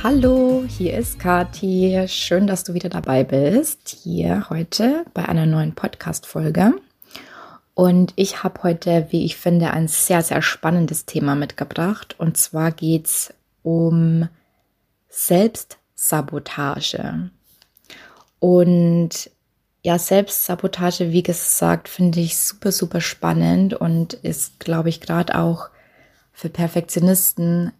Hallo, hier ist Kathi. Schön, dass du wieder dabei bist. Hier heute bei einer neuen Podcast-Folge. Und ich habe heute, wie ich finde, ein sehr, sehr spannendes Thema mitgebracht. Und zwar geht es um Selbstsabotage. Und ja, Selbstsabotage, wie gesagt, finde ich super, super spannend und ist, glaube ich, gerade auch für Perfektionisten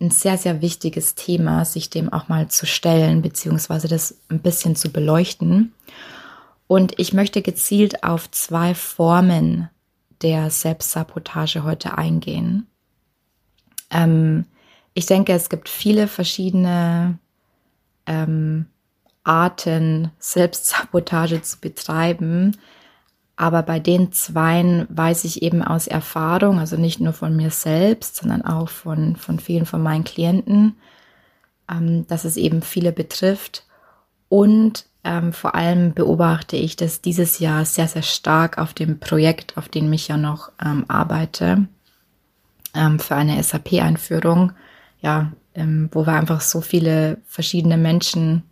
ein sehr, sehr wichtiges Thema, sich dem auch mal zu stellen, beziehungsweise das ein bisschen zu beleuchten. Und ich möchte gezielt auf zwei Formen der Selbstsabotage heute eingehen. Ähm, ich denke, es gibt viele verschiedene ähm, Arten, Selbstsabotage zu betreiben. Aber bei den zweien weiß ich eben aus Erfahrung, also nicht nur von mir selbst, sondern auch von, von vielen von meinen Klienten, ähm, dass es eben viele betrifft. Und ähm, vor allem beobachte ich das dieses Jahr sehr, sehr stark auf dem Projekt, auf dem ich ja noch ähm, arbeite, ähm, für eine SAP-Einführung, ja, ähm, wo wir einfach so viele verschiedene Menschen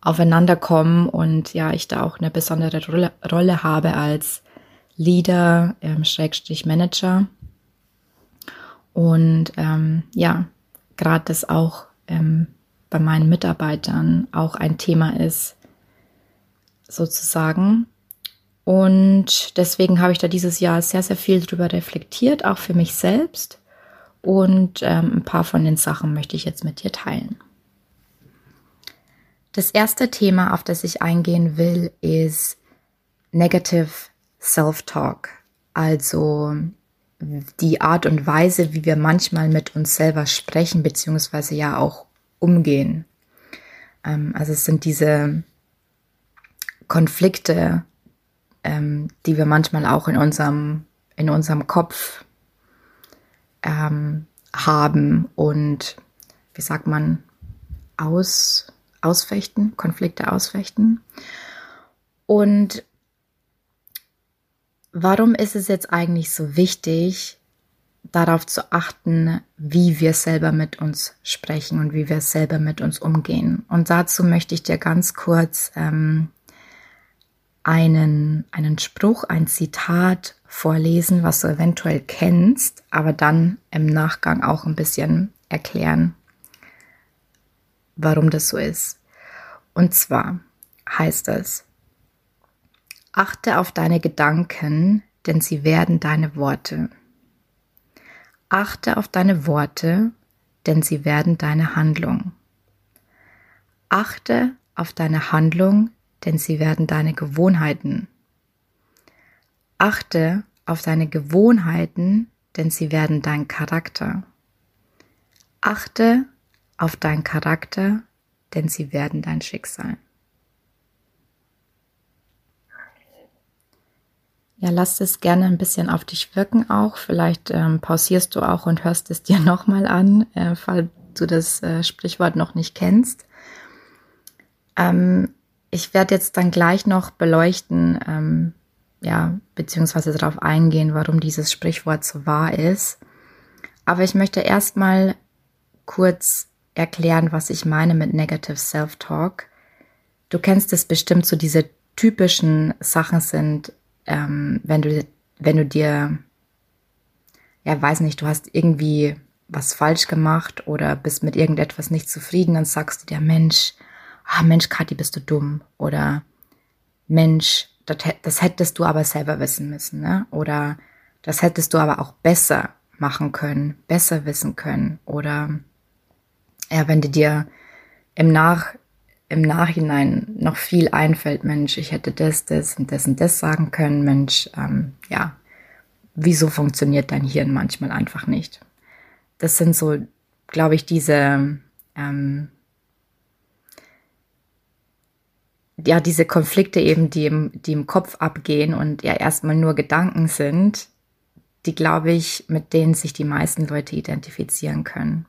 aufeinander kommen und ja, ich da auch eine besondere Rolle, Rolle habe als Leader, ähm, Schrägstrich Manager. Und ähm, ja, gerade das auch ähm, bei meinen Mitarbeitern auch ein Thema ist, sozusagen. Und deswegen habe ich da dieses Jahr sehr, sehr viel drüber reflektiert, auch für mich selbst. Und ähm, ein paar von den Sachen möchte ich jetzt mit dir teilen. Das erste Thema, auf das ich eingehen will, ist Negative Self-Talk. Also die Art und Weise, wie wir manchmal mit uns selber sprechen, beziehungsweise ja auch umgehen. Ähm, also es sind diese Konflikte, ähm, die wir manchmal auch in unserem, in unserem Kopf ähm, haben und, wie sagt man, aus, ausfechten, Konflikte ausfechten. Und warum ist es jetzt eigentlich so wichtig, darauf zu achten, wie wir selber mit uns sprechen und wie wir selber mit uns umgehen? Und dazu möchte ich dir ganz kurz ähm, einen, einen Spruch, ein Zitat vorlesen, was du eventuell kennst, aber dann im Nachgang auch ein bisschen erklären, warum das so ist. Und zwar heißt es, achte auf deine Gedanken, denn sie werden deine Worte. Achte auf deine Worte, denn sie werden deine Handlung. Achte auf deine Handlung, denn sie werden deine Gewohnheiten. Achte auf deine Gewohnheiten, denn sie werden dein Charakter. Achte auf dein Charakter, denn sie werden dein Schicksal. Ja, lass es gerne ein bisschen auf dich wirken auch. Vielleicht ähm, pausierst du auch und hörst es dir nochmal an, äh, falls du das äh, Sprichwort noch nicht kennst. Ähm, ich werde jetzt dann gleich noch beleuchten, ähm, ja, beziehungsweise darauf eingehen, warum dieses Sprichwort so wahr ist. Aber ich möchte erstmal kurz erklären, was ich meine mit Negative Self-Talk. Du kennst es bestimmt, so diese typischen Sachen sind, ähm, wenn du, wenn du dir, ja, weiß nicht, du hast irgendwie was falsch gemacht oder bist mit irgendetwas nicht zufrieden, dann sagst du dir, Mensch, ah, Mensch, Kathi, bist du dumm oder Mensch, das, das hättest du aber selber wissen müssen, ne? Oder das hättest du aber auch besser machen können, besser wissen können oder ja, wenn dir im Nach im Nachhinein noch viel einfällt, Mensch, ich hätte das, das und das und das sagen können, Mensch, ähm, ja, wieso funktioniert dein Hirn manchmal einfach nicht? Das sind so, glaube ich, diese, ähm, ja, diese Konflikte eben, die im, die im Kopf abgehen und ja erstmal nur Gedanken sind, die glaube ich, mit denen sich die meisten Leute identifizieren können.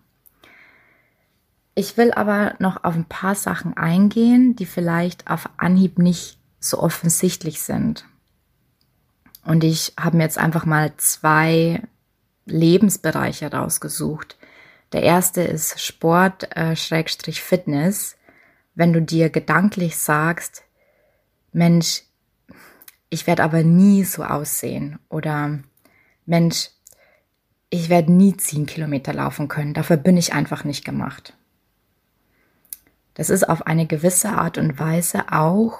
Ich will aber noch auf ein paar Sachen eingehen, die vielleicht auf Anhieb nicht so offensichtlich sind. Und ich habe mir jetzt einfach mal zwei Lebensbereiche rausgesucht. Der erste ist Sport, äh, Schrägstrich Fitness. Wenn du dir gedanklich sagst, Mensch, ich werde aber nie so aussehen oder Mensch, ich werde nie zehn Kilometer laufen können, dafür bin ich einfach nicht gemacht. Das ist auf eine gewisse Art und Weise auch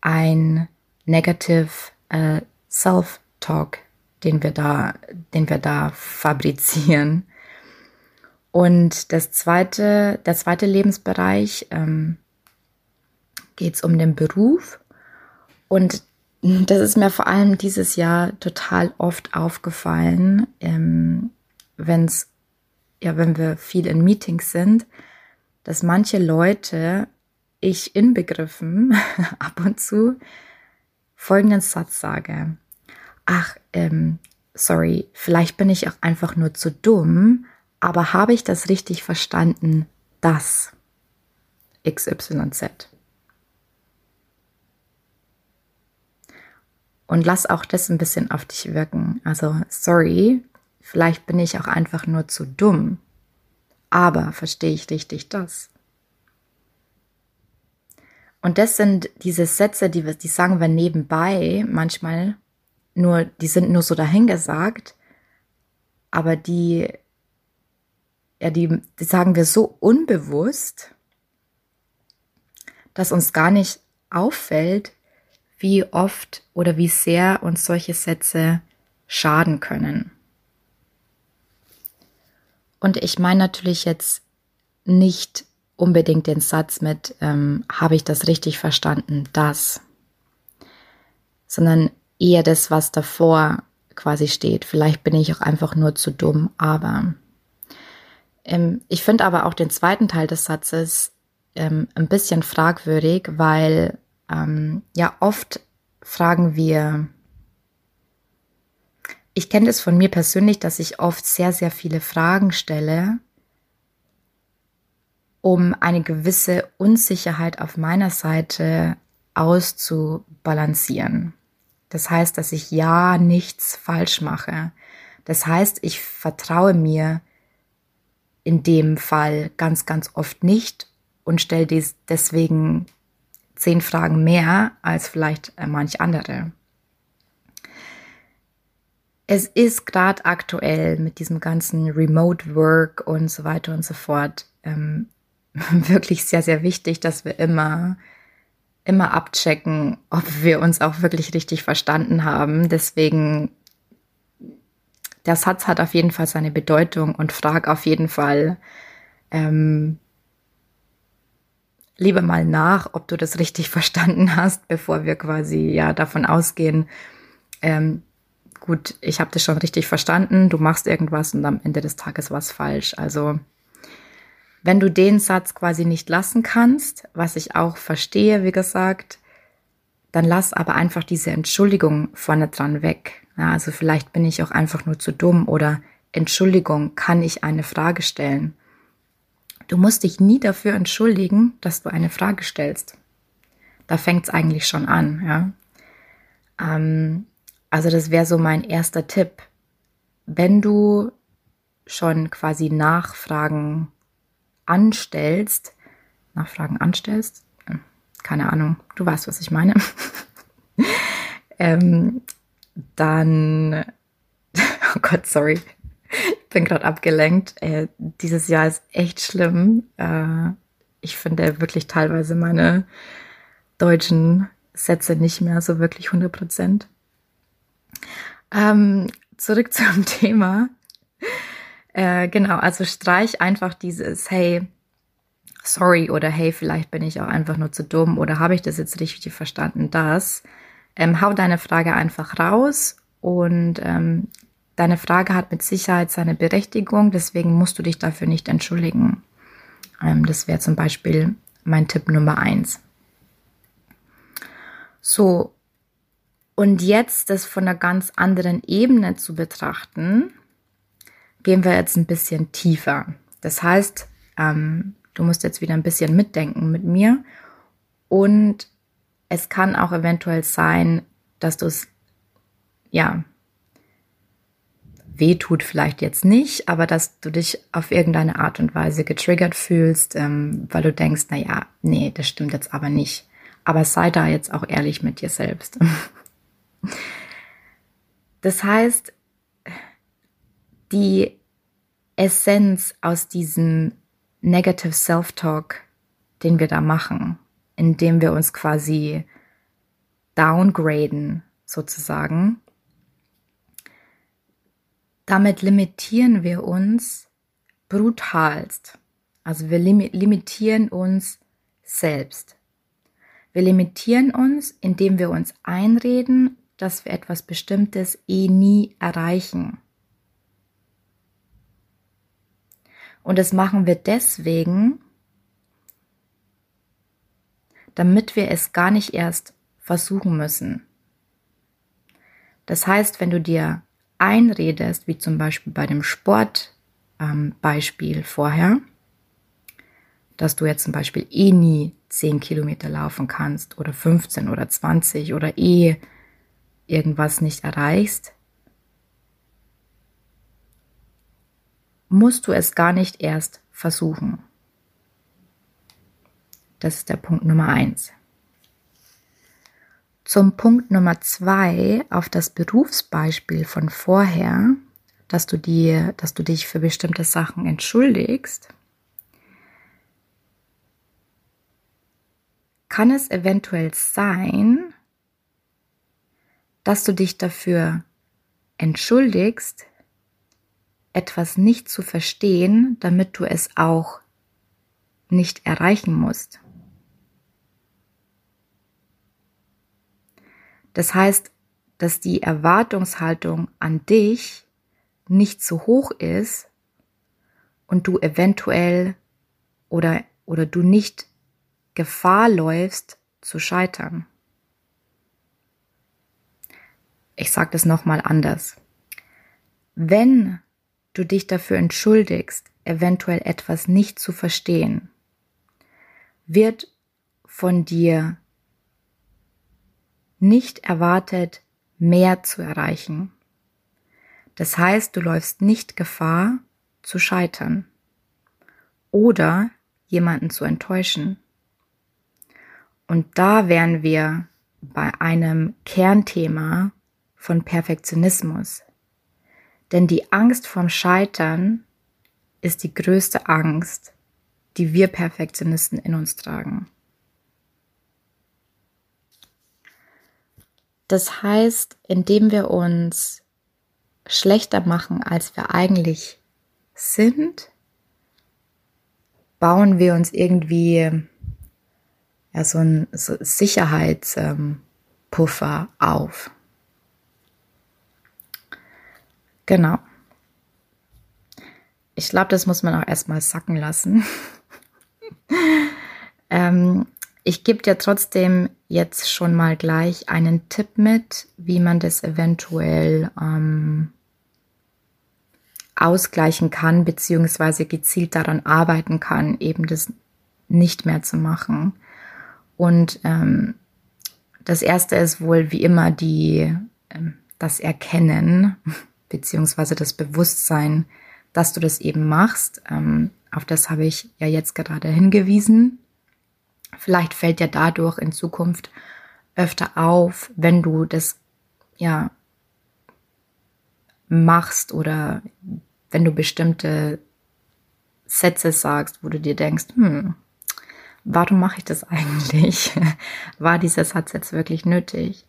ein Negative äh, Self-Talk, den wir da, den wir da fabrizieren. Und das zweite, der zweite Lebensbereich ähm, geht es um den Beruf. Und das ist mir vor allem dieses Jahr total oft aufgefallen, ähm, wenn's, ja, wenn wir viel in Meetings sind, dass manche Leute, ich inbegriffen, ab und zu folgenden Satz sage. Ach, ähm, sorry, vielleicht bin ich auch einfach nur zu dumm, aber habe ich das richtig verstanden, dass XYZ? Und lass auch das ein bisschen auf dich wirken. Also, sorry, vielleicht bin ich auch einfach nur zu dumm. Aber verstehe ich richtig das? Und das sind diese Sätze, die, wir, die sagen wir nebenbei manchmal, nur, die sind nur so dahingesagt, aber die, ja, die, die sagen wir so unbewusst, dass uns gar nicht auffällt, wie oft oder wie sehr uns solche Sätze schaden können. Und ich meine natürlich jetzt nicht unbedingt den Satz mit, ähm, habe ich das richtig verstanden, das, sondern eher das, was davor quasi steht. Vielleicht bin ich auch einfach nur zu dumm, aber. Ähm, ich finde aber auch den zweiten Teil des Satzes ähm, ein bisschen fragwürdig, weil ähm, ja oft fragen wir, ich kenne das von mir persönlich, dass ich oft sehr, sehr viele Fragen stelle, um eine gewisse Unsicherheit auf meiner Seite auszubalancieren. Das heißt, dass ich ja nichts falsch mache. Das heißt, ich vertraue mir in dem Fall ganz, ganz oft nicht und stelle deswegen zehn Fragen mehr als vielleicht äh, manch andere. Es ist gerade aktuell mit diesem ganzen Remote Work und so weiter und so fort ähm, wirklich sehr, sehr wichtig, dass wir immer, immer abchecken, ob wir uns auch wirklich richtig verstanden haben. Deswegen, der Satz hat auf jeden Fall seine Bedeutung und frag auf jeden Fall, ähm, lieber mal nach, ob du das richtig verstanden hast, bevor wir quasi ja davon ausgehen, ähm, gut, ich habe das schon richtig verstanden, du machst irgendwas und am Ende des Tages war es falsch. Also wenn du den Satz quasi nicht lassen kannst, was ich auch verstehe, wie gesagt, dann lass aber einfach diese Entschuldigung vorne dran weg. Ja, also vielleicht bin ich auch einfach nur zu dumm oder Entschuldigung, kann ich eine Frage stellen? Du musst dich nie dafür entschuldigen, dass du eine Frage stellst. Da fängt es eigentlich schon an, ja. Ähm, also das wäre so mein erster Tipp. Wenn du schon quasi Nachfragen anstellst, Nachfragen anstellst, hm, keine Ahnung, du weißt, was ich meine, ähm, dann, oh Gott, sorry, ich bin gerade abgelenkt. Äh, dieses Jahr ist echt schlimm. Äh, ich finde wirklich teilweise meine deutschen Sätze nicht mehr so wirklich 100 Prozent. Ähm, zurück zum Thema. Äh, genau, also streich einfach dieses Hey, sorry oder Hey, vielleicht bin ich auch einfach nur zu dumm oder habe ich das jetzt richtig verstanden? Das. Ähm, hau deine Frage einfach raus und ähm, Deine Frage hat mit Sicherheit seine Berechtigung, deswegen musst du dich dafür nicht entschuldigen. Ähm, das wäre zum Beispiel mein Tipp Nummer eins. So, und jetzt das von einer ganz anderen Ebene zu betrachten, gehen wir jetzt ein bisschen tiefer. Das heißt, ähm, du musst jetzt wieder ein bisschen mitdenken mit mir. Und es kann auch eventuell sein, dass du es, ja, weh tut vielleicht jetzt nicht, aber dass du dich auf irgendeine Art und Weise getriggert fühlst, ähm, weil du denkst, na ja, nee, das stimmt jetzt aber nicht. Aber sei da jetzt auch ehrlich mit dir selbst. Das heißt, die Essenz aus diesem Negative Self-Talk, den wir da machen, indem wir uns quasi downgraden, sozusagen, damit limitieren wir uns brutalst. Also wir limitieren uns selbst. Wir limitieren uns, indem wir uns einreden, dass wir etwas Bestimmtes eh nie erreichen. Und das machen wir deswegen, damit wir es gar nicht erst versuchen müssen. Das heißt, wenn du dir einredest, wie zum Beispiel bei dem Sportbeispiel ähm, vorher, dass du jetzt zum Beispiel eh nie 10 Kilometer laufen kannst oder 15 oder 20 oder eh irgendwas nicht erreichst, musst du es gar nicht erst versuchen. Das ist der Punkt Nummer eins. Zum Punkt Nummer zwei auf das Berufsbeispiel von vorher, dass du dir, dass du dich für bestimmte Sachen entschuldigst, kann es eventuell sein, dass du dich dafür entschuldigst, etwas nicht zu verstehen, damit du es auch nicht erreichen musst. Das heißt, dass die Erwartungshaltung an dich nicht zu hoch ist und du eventuell oder, oder du nicht Gefahr läufst zu scheitern. Ich sage das nochmal anders. Wenn du dich dafür entschuldigst, eventuell etwas nicht zu verstehen, wird von dir nicht erwartet, mehr zu erreichen. Das heißt, du läufst nicht Gefahr zu scheitern oder jemanden zu enttäuschen. Und da wären wir bei einem Kernthema von Perfektionismus. Denn die Angst vom Scheitern ist die größte Angst, die wir Perfektionisten in uns tragen. Das heißt, indem wir uns schlechter machen, als wir eigentlich sind, bauen wir uns irgendwie ja, so ein so Sicherheitspuffer auf. Genau. Ich glaube, das muss man auch erstmal sacken lassen. ähm, ich gebe dir trotzdem jetzt schon mal gleich einen Tipp mit, wie man das eventuell ähm, ausgleichen kann, beziehungsweise gezielt daran arbeiten kann, eben das nicht mehr zu machen. Und ähm, das erste ist wohl wie immer die, ähm, das Erkennen, beziehungsweise das Bewusstsein, dass du das eben machst. Ähm, auf das habe ich ja jetzt gerade hingewiesen. Vielleicht fällt dir dadurch in Zukunft öfter auf, wenn du das ja machst oder wenn du bestimmte Sätze sagst, wo du dir denkst, hm, warum mache ich das eigentlich? War dieser Satz jetzt wirklich nötig?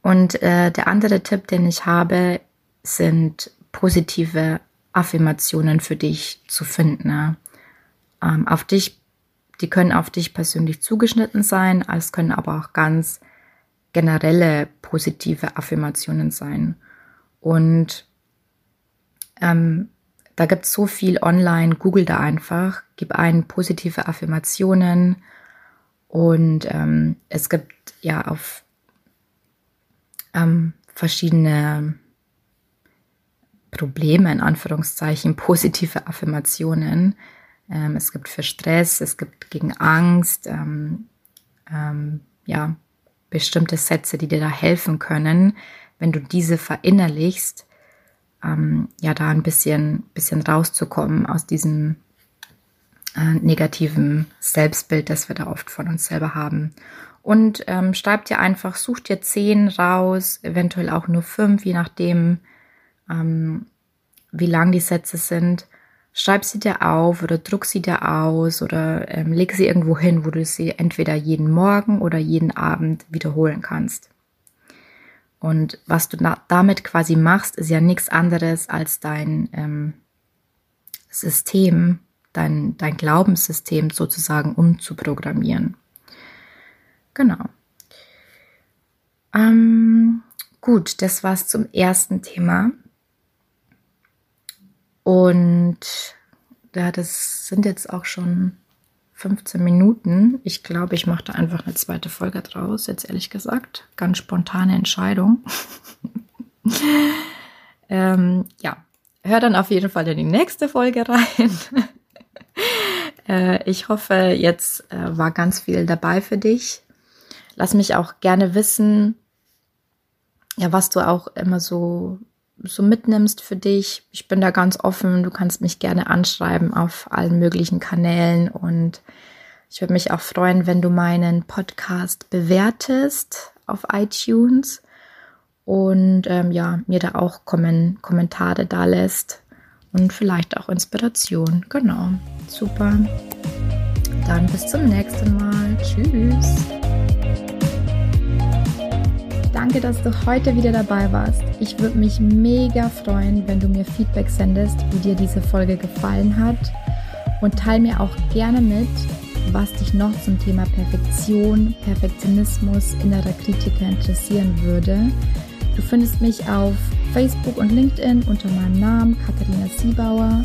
Und äh, der andere Tipp, den ich habe, sind positive Affirmationen für dich zu finden. Ne? Ähm, auf dich die können auf dich persönlich zugeschnitten sein, es können aber auch ganz generelle positive Affirmationen sein. Und ähm, da gibt es so viel online, google da einfach, gib ein positive Affirmationen Und ähm, es gibt ja auf ähm, verschiedene Probleme, in Anführungszeichen, positive Affirmationen. Ähm, es gibt für Stress, es gibt gegen Angst, ähm, ähm, ja, bestimmte Sätze, die dir da helfen können, wenn du diese verinnerlichst, ähm, ja, da ein bisschen, bisschen rauszukommen aus diesem äh, negativen Selbstbild, das wir da oft von uns selber haben. Und ähm, schreib dir einfach, such dir zehn raus, eventuell auch nur fünf, je nachdem, ähm, wie lang die Sätze sind. Schreib sie dir auf oder druck sie dir aus oder ähm, leg sie irgendwo hin, wo du sie entweder jeden Morgen oder jeden Abend wiederholen kannst. Und was du damit quasi machst, ist ja nichts anderes als dein ähm, System, dein, dein Glaubenssystem sozusagen umzuprogrammieren. Genau. Ähm, gut, das war's zum ersten Thema. Und ja, das sind jetzt auch schon 15 Minuten. Ich glaube, ich mache da einfach eine zweite Folge draus, jetzt ehrlich gesagt. Ganz spontane Entscheidung. ähm, ja, hör dann auf jeden Fall in die nächste Folge rein. äh, ich hoffe, jetzt äh, war ganz viel dabei für dich. Lass mich auch gerne wissen, ja, was du auch immer so so mitnimmst für dich. Ich bin da ganz offen. Du kannst mich gerne anschreiben auf allen möglichen Kanälen und ich würde mich auch freuen, wenn du meinen Podcast bewertest auf iTunes und ähm, ja, mir da auch Kommen Kommentare da lässt und vielleicht auch Inspiration. Genau. Super. Dann bis zum nächsten Mal. Tschüss. Danke, dass du heute wieder dabei warst. Ich würde mich mega freuen, wenn du mir Feedback sendest, wie dir diese Folge gefallen hat. Und teile mir auch gerne mit, was dich noch zum Thema Perfektion, Perfektionismus, innerer Kritiker interessieren würde. Du findest mich auf Facebook und LinkedIn unter meinem Namen Katharina Siebauer